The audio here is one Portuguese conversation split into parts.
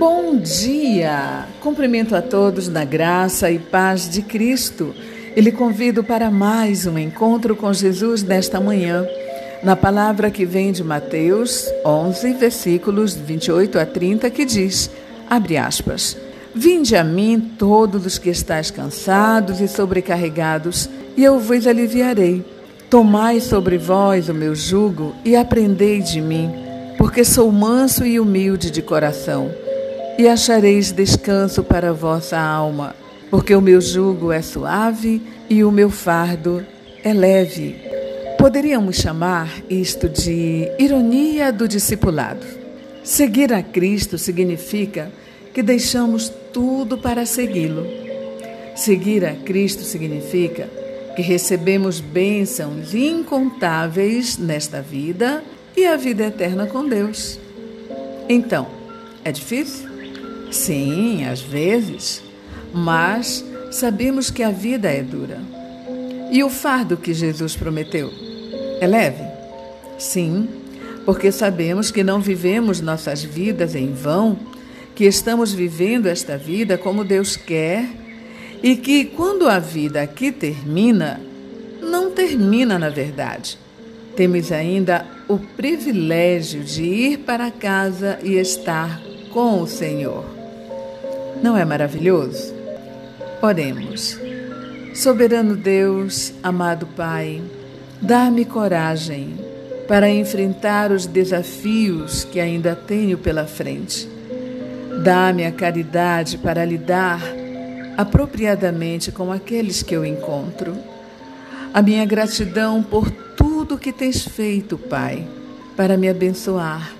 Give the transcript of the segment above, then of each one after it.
Bom dia! Cumprimento a todos na graça e paz de Cristo. E lhe convido para mais um encontro com Jesus nesta manhã, na palavra que vem de Mateus 11, versículos 28 a 30, que diz: abre aspas. Vinde a mim todos os que estáis cansados e sobrecarregados, e eu vos aliviarei. Tomai sobre vós o meu jugo e aprendei de mim, porque sou manso e humilde de coração e achareis descanso para a vossa alma, porque o meu jugo é suave e o meu fardo é leve. Poderíamos chamar isto de ironia do discipulado. Seguir a Cristo significa que deixamos tudo para segui-lo. Seguir a Cristo significa que recebemos bênçãos incontáveis nesta vida e a vida eterna com Deus. Então, é difícil? Sim, às vezes, mas sabemos que a vida é dura. E o fardo que Jesus prometeu é leve? Sim, porque sabemos que não vivemos nossas vidas em vão, que estamos vivendo esta vida como Deus quer e que quando a vida aqui termina, não termina na verdade. Temos ainda o privilégio de ir para casa e estar com o Senhor. Não é maravilhoso? Oremos. Soberano Deus, amado Pai, dá-me coragem para enfrentar os desafios que ainda tenho pela frente. Dá-me a caridade para lidar apropriadamente com aqueles que eu encontro. A minha gratidão por tudo que tens feito, Pai, para me abençoar.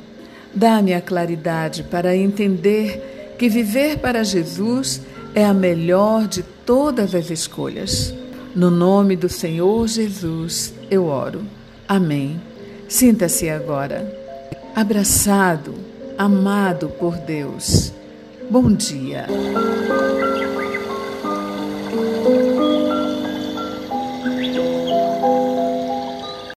Dá-me a claridade para entender que viver para Jesus é a melhor de todas as escolhas. No nome do Senhor Jesus, eu oro. Amém. Sinta-se agora abraçado, amado por Deus. Bom dia.